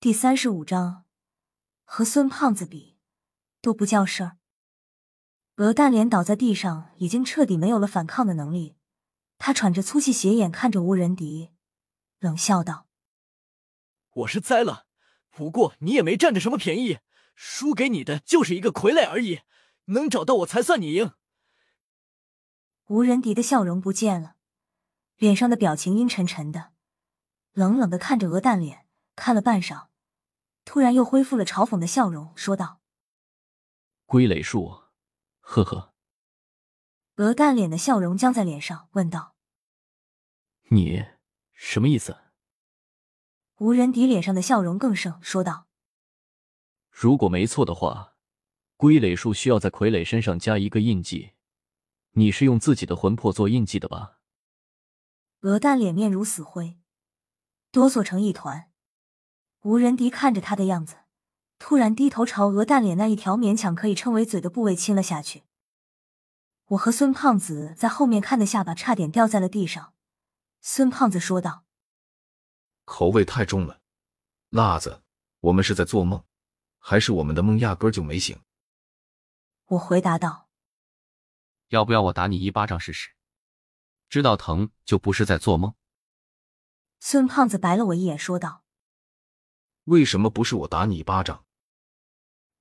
第三十五章，和孙胖子比都不叫事儿。鹅蛋脸倒在地上，已经彻底没有了反抗的能力。他喘着粗气，斜眼看着吴仁迪，冷笑道：“我是栽了，不过你也没占着什么便宜，输给你的就是一个傀儡而已。能找到我才算你赢。”吴仁迪的笑容不见了，脸上的表情阴沉沉的，冷冷的看着鹅蛋脸，看了半晌。突然又恢复了嘲讽的笑容，说道：“龟垒术，呵呵。”鹅蛋脸的笑容僵在脸上，问道：“你什么意思？”无人敌脸上的笑容更盛，说道：“如果没错的话，龟垒术需要在傀儡身上加一个印记，你是用自己的魂魄做印记的吧？”鹅蛋脸面如死灰，哆嗦成一团。吴仁迪看着他的样子，突然低头朝鹅蛋脸那一条勉强可以称为嘴的部位亲了下去。我和孙胖子在后面看的下巴差点掉在了地上。孙胖子说道：“口味太重了，辣子，我们是在做梦，还是我们的梦压根就没醒？”我回答道：“要不要我打你一巴掌试试？知道疼就不是在做梦。”孙胖子白了我一眼，说道。为什么不是我打你一巴掌？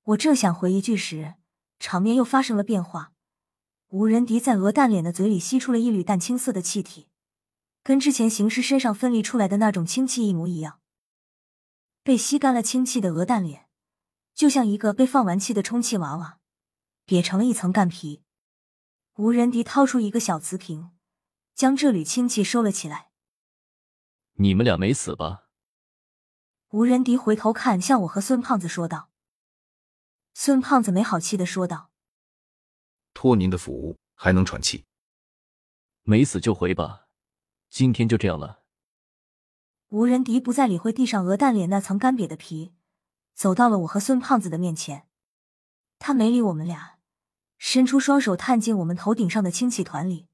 我正想回一句时，场面又发生了变化。吴仁迪在鹅蛋脸的嘴里吸出了一缕淡青色的气体，跟之前行尸身上分离出来的那种氢气一模一样。被吸干了氢气的鹅蛋脸，就像一个被放完气的充气娃娃，瘪成了一层干皮。吴仁迪掏出一个小瓷瓶，将这缕氢气收了起来。你们俩没死吧？吴仁迪回头看向我和孙胖子说道：“孙胖子没好气的说道，托您的福，还能喘气。没死就回吧，今天就这样了。”吴仁迪不再理会地上鹅蛋脸那层干瘪的皮，走到了我和孙胖子的面前。他没理我们俩，伸出双手探进我们头顶上的氢气团里。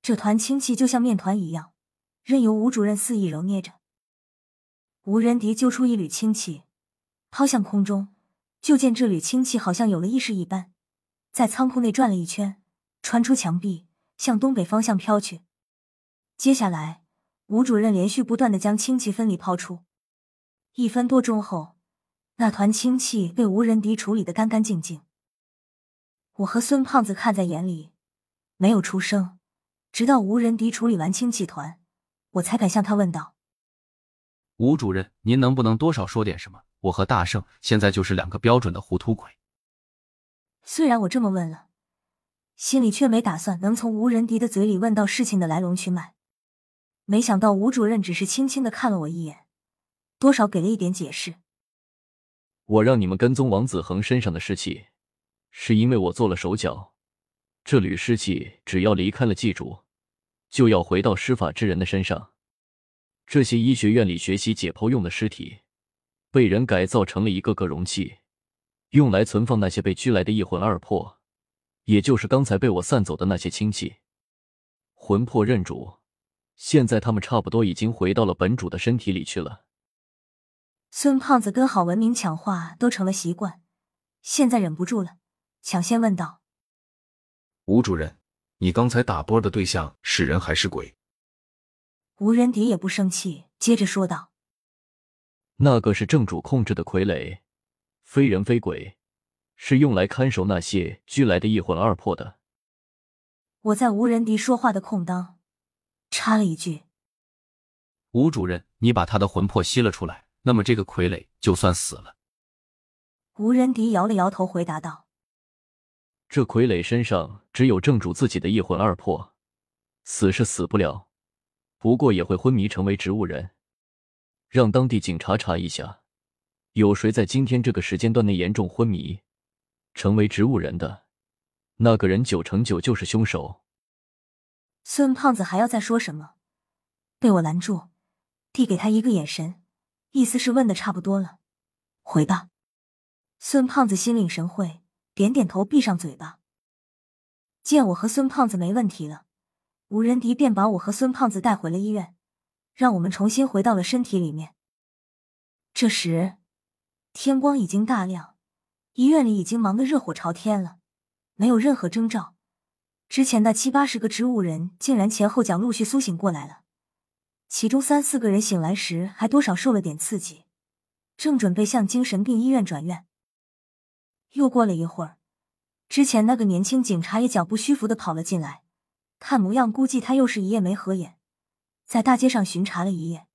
这团氢气就像面团一样，任由吴主任肆意揉捏着。吴仁迪揪出一缕氢气，抛向空中，就见这缕氢气好像有了意识一般，在仓库内转了一圈，穿出墙壁，向东北方向飘去。接下来，吴主任连续不断的将氢气分离抛出。一分多钟后，那团氢气被吴仁迪处理的干干净净。我和孙胖子看在眼里，没有出声，直到吴仁迪处理完氢气团，我才敢向他问道。吴主任，您能不能多少说点什么？我和大圣现在就是两个标准的糊涂鬼。虽然我这么问了，心里却没打算能从吴仁迪的嘴里问到事情的来龙去脉。没想到吴主任只是轻轻的看了我一眼，多少给了一点解释。我让你们跟踪王子恒身上的尸气，是因为我做了手脚。这缕尸气只要离开了祭主，就要回到施法之人的身上。这些医学院里学习解剖用的尸体，被人改造成了一个个容器，用来存放那些被拘来的一魂二魄，也就是刚才被我散走的那些亲戚。魂魄认主，现在他们差不多已经回到了本主的身体里去了。孙胖子跟郝文明抢话都成了习惯，现在忍不住了，抢先问道：“吴主任，你刚才打波的对象是人还是鬼？”吴仁迪也不生气，接着说道：“那个是正主控制的傀儡，非人非鬼，是用来看守那些拘来的一魂二魄的。”我在吴仁迪说话的空当插了一句：“吴主任，你把他的魂魄吸了出来，那么这个傀儡就算死了。”吴仁迪摇了摇头，回答道：“这傀儡身上只有正主自己的一魂二魄，死是死不了。”不过也会昏迷成为植物人，让当地警察查一下，有谁在今天这个时间段内严重昏迷，成为植物人的，那个人九成九就是凶手。孙胖子还要再说什么，被我拦住，递给他一个眼神，意思是问的差不多了，回吧。孙胖子心领神会，点点头，闭上嘴巴。见我和孙胖子没问题了。吴仁迪便把我和孙胖子带回了医院，让我们重新回到了身体里面。这时天光已经大亮，医院里已经忙得热火朝天了，没有任何征兆。之前那七八十个植物人竟然前后脚陆续苏醒过来了，其中三四个人醒来时还多少受了点刺激，正准备向精神病医院转院。又过了一会儿，之前那个年轻警察也脚步虚浮的跑了进来，看模样估计他又是一夜没合眼，在大街上巡查了一夜。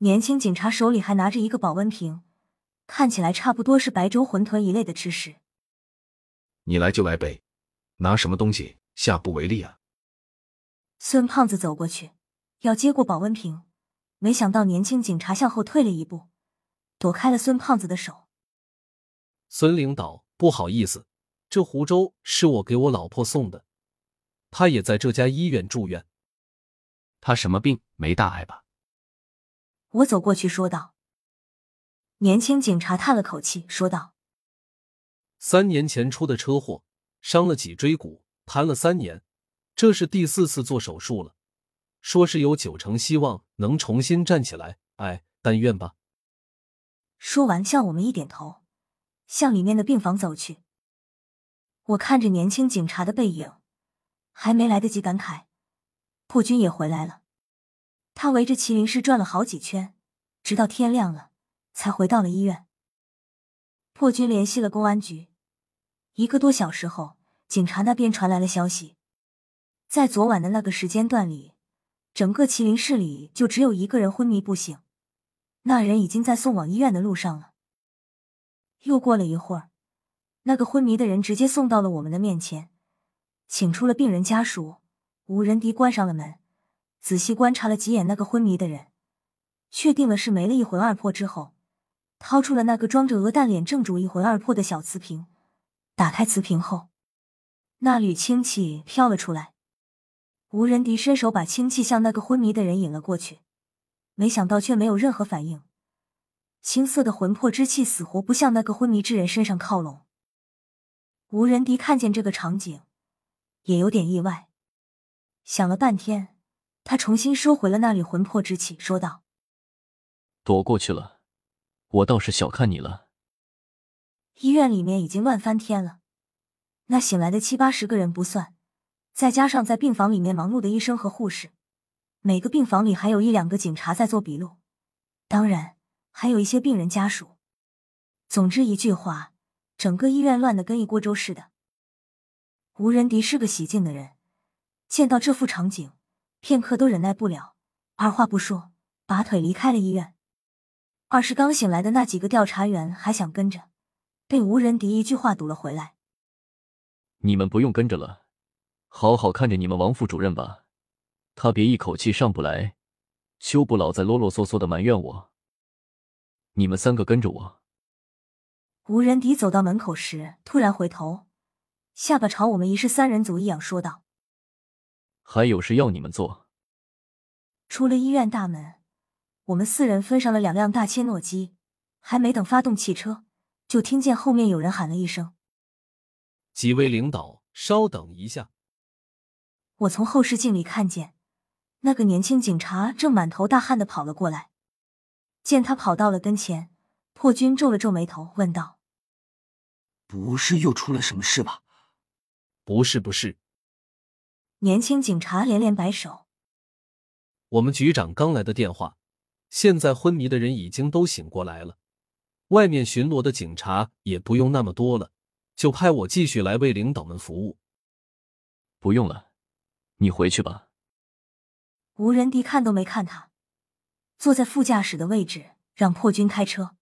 年轻警察手里还拿着一个保温瓶，看起来差不多是白粥、馄饨一类的吃食。你来就来呗。拿什么东西下不为例啊！孙胖子走过去要接过保温瓶，没想到年轻警察向后退了一步，躲开了孙胖子的手。孙领导，不好意思，这湖州是我给我老婆送的，她也在这家医院住院。他什么病？没大碍吧？我走过去说道。年轻警察叹了口气说道：“三年前出的车祸。”伤了脊椎骨，瘫了三年，这是第四次做手术了，说是有九成希望能重新站起来。哎，但愿吧。说完，向我们一点头，向里面的病房走去。我看着年轻警察的背影，还没来得及感慨，破军也回来了。他围着麒麟市转了好几圈，直到天亮了，才回到了医院。破军联系了公安局。一个多小时后，警察那边传来了消息，在昨晚的那个时间段里，整个麒麟市里就只有一个人昏迷不醒，那人已经在送往医院的路上了。又过了一会儿，那个昏迷的人直接送到了我们的面前，请出了病人家属，吴仁迪关上了门，仔细观察了几眼那个昏迷的人，确定了是没了一魂二魄之后，掏出了那个装着鹅蛋脸正主一魂二魄的小瓷瓶。打开瓷瓶后，那缕清气飘了出来。吴仁迪伸手把清气向那个昏迷的人引了过去，没想到却没有任何反应。青色的魂魄之气死活不向那个昏迷之人身上靠拢。吴仁迪看见这个场景，也有点意外。想了半天，他重新收回了那缕魂魄之气，说道：“躲过去了，我倒是小看你了。”医院里面已经乱翻天了，那醒来的七八十个人不算，再加上在病房里面忙碌的医生和护士，每个病房里还有一两个警察在做笔录，当然还有一些病人家属。总之一句话，整个医院乱的跟一锅粥似的。吴仁迪是个喜静的人，见到这副场景，片刻都忍耐不了，二话不说，拔腿离开了医院。二是刚醒来的那几个调查员还想跟着。被吴仁迪一句话堵了回来。你们不用跟着了，好好看着你们王副主任吧，他别一口气上不来，就不老在啰啰嗦嗦的埋怨我。你们三个跟着我。吴仁迪走到门口时，突然回头，下巴朝我们一式三人组一仰说道：“还有事要你们做。”出了医院大门，我们四人分上了两辆大切诺基，还没等发动汽车。就听见后面有人喊了一声：“几位领导，稍等一下。”我从后视镜里看见，那个年轻警察正满头大汗的跑了过来。见他跑到了跟前，破军皱了皱眉头，问道：“不是又出了什么事吧？”“不是，不是。”年轻警察连连摆手：“我们局长刚来的电话，现在昏迷的人已经都醒过来了。”外面巡逻的警察也不用那么多了，就派我继续来为领导们服务。不用了，你回去吧。吴仁迪看都没看他，坐在副驾驶的位置，让破军开车。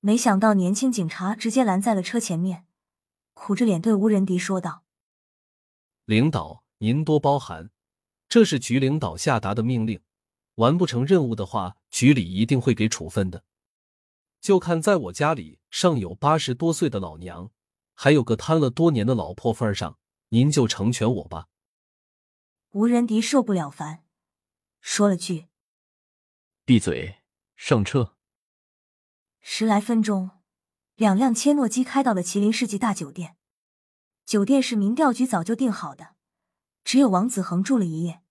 没想到年轻警察直接拦在了车前面，苦着脸对吴仁迪说道：“领导，您多包涵，这是局领导下达的命令，完不成任务的话，局里一定会给处分的。”就看在我家里上有八十多岁的老娘，还有个瘫了多年的老婆份上，您就成全我吧。吴仁迪受不了烦，说了句：“闭嘴，上车。”十来分钟，两辆切诺基开到了麒麟世纪大酒店。酒店是民调局早就定好的，只有王子恒住了一夜。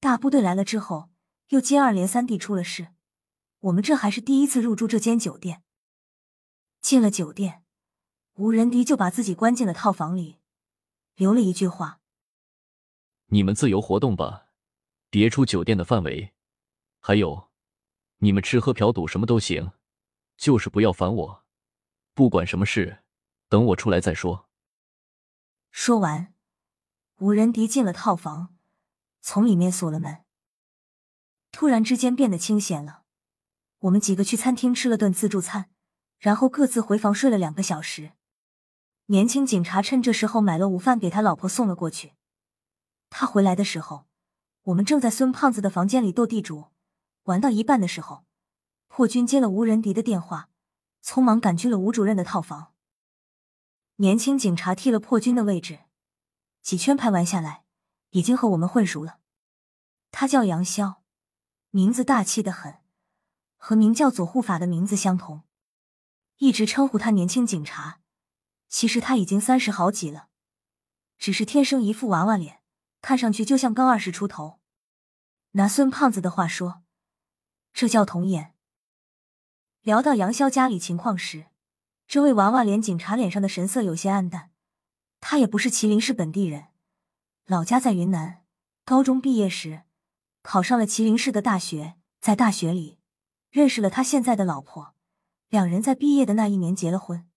大部队来了之后，又接二连三地出了事。我们这还是第一次入住这间酒店。进了酒店，吴仁迪就把自己关进了套房里，留了一句话：“你们自由活动吧，别出酒店的范围。还有，你们吃喝嫖赌什么都行，就是不要烦我。不管什么事，等我出来再说。”说完，吴仁迪进了套房，从里面锁了门。突然之间变得清闲了，我们几个去餐厅吃了顿自助餐。然后各自回房睡了两个小时。年轻警察趁这时候买了午饭给他老婆送了过去。他回来的时候，我们正在孙胖子的房间里斗地主，玩到一半的时候，破军接了吴仁迪的电话，匆忙赶去了吴主任的套房。年轻警察替了破军的位置，几圈牌玩下来，已经和我们混熟了。他叫杨潇，名字大气的很，和名叫左护法的名字相同。一直称呼他年轻警察，其实他已经三十好几了，只是天生一副娃娃脸，看上去就像刚二十出头。拿孙胖子的话说，这叫童颜。聊到杨潇家里情况时，这位娃娃脸警察脸上的神色有些黯淡。他也不是麒麟市本地人，老家在云南，高中毕业时考上了麒麟市的大学，在大学里认识了他现在的老婆。两人在毕业的那一年结了婚。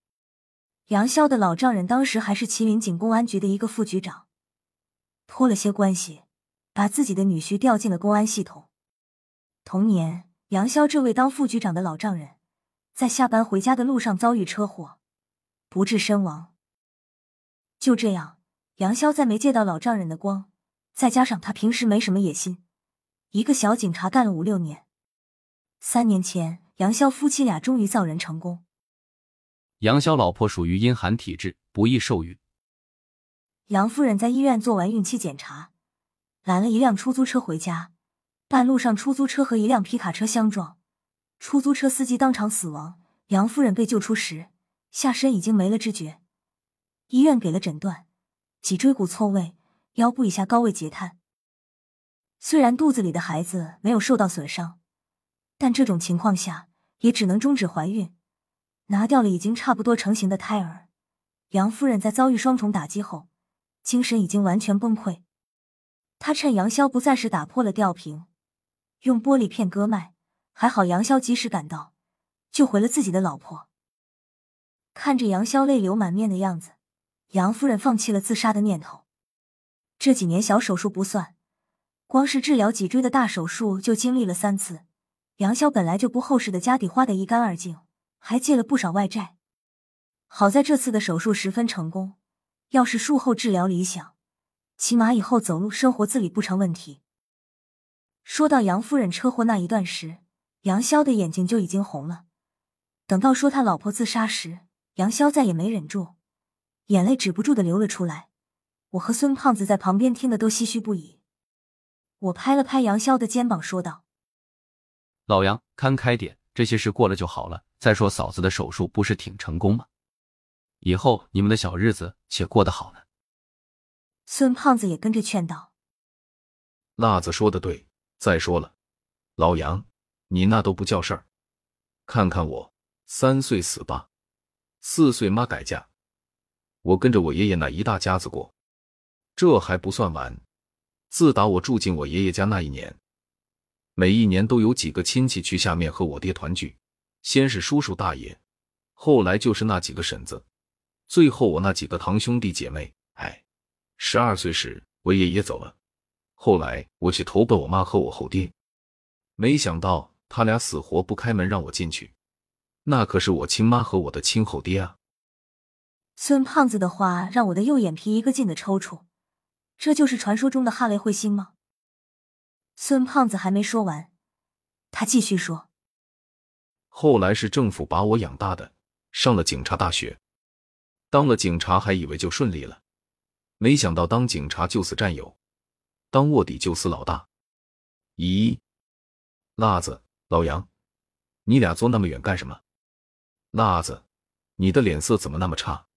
杨潇的老丈人当时还是麒麟警公安局的一个副局长，托了些关系，把自己的女婿调进了公安系统。同年，杨潇这位当副局长的老丈人，在下班回家的路上遭遇车祸，不治身亡。就这样，杨潇再没借到老丈人的光，再加上他平时没什么野心，一个小警察干了五六年。三年前。杨潇夫妻俩终于造人成功。杨潇老婆属于阴寒体质，不易受孕。杨夫人在医院做完孕期检查，拦了一辆出租车回家，半路上出租车和一辆皮卡车相撞，出租车司机当场死亡。杨夫人被救出时，下身已经没了知觉。医院给了诊断：脊椎骨错位，腰部以下高位截瘫。虽然肚子里的孩子没有受到损伤，但这种情况下。也只能终止怀孕，拿掉了已经差不多成型的胎儿。杨夫人在遭遇双重打击后，精神已经完全崩溃。她趁杨潇不在时打破了吊瓶，用玻璃片割脉。还好杨潇及时赶到，救回了自己的老婆。看着杨潇泪流满面的样子，杨夫人放弃了自杀的念头。这几年小手术不算，光是治疗脊椎的大手术就经历了三次。杨潇本来就不厚实的家底花得一干二净，还借了不少外债。好在这次的手术十分成功，要是术后治疗理想，起码以后走路生活自理不成问题。说到杨夫人车祸那一段时，杨潇的眼睛就已经红了。等到说他老婆自杀时，杨潇再也没忍住，眼泪止不住的流了出来。我和孙胖子在旁边听的都唏嘘不已。我拍了拍杨潇的肩膀，说道。老杨，看开点，这些事过了就好了。再说嫂子的手术不是挺成功吗？以后你们的小日子且过得好呢。孙胖子也跟着劝道：“辣子说的对，再说了，老杨，你那都不叫事儿。看看我，三岁死爸，四岁妈改嫁，我跟着我爷爷那一大家子过。这还不算完，自打我住进我爷爷家那一年。”每一年都有几个亲戚去下面和我爹团聚，先是叔叔大爷，后来就是那几个婶子，最后我那几个堂兄弟姐妹。哎，十二岁时我爷爷走了，后来我去投奔我妈和我后爹，没想到他俩死活不开门让我进去，那可是我亲妈和我的亲后爹啊！孙胖子的话让我的右眼皮一个劲的抽搐，这就是传说中的哈雷彗星吗？孙胖子还没说完，他继续说：“后来是政府把我养大的，上了警察大学，当了警察还以为就顺利了，没想到当警察就死战友，当卧底就死老大。咦，辣子，老杨，你俩坐那么远干什么？辣子，你的脸色怎么那么差？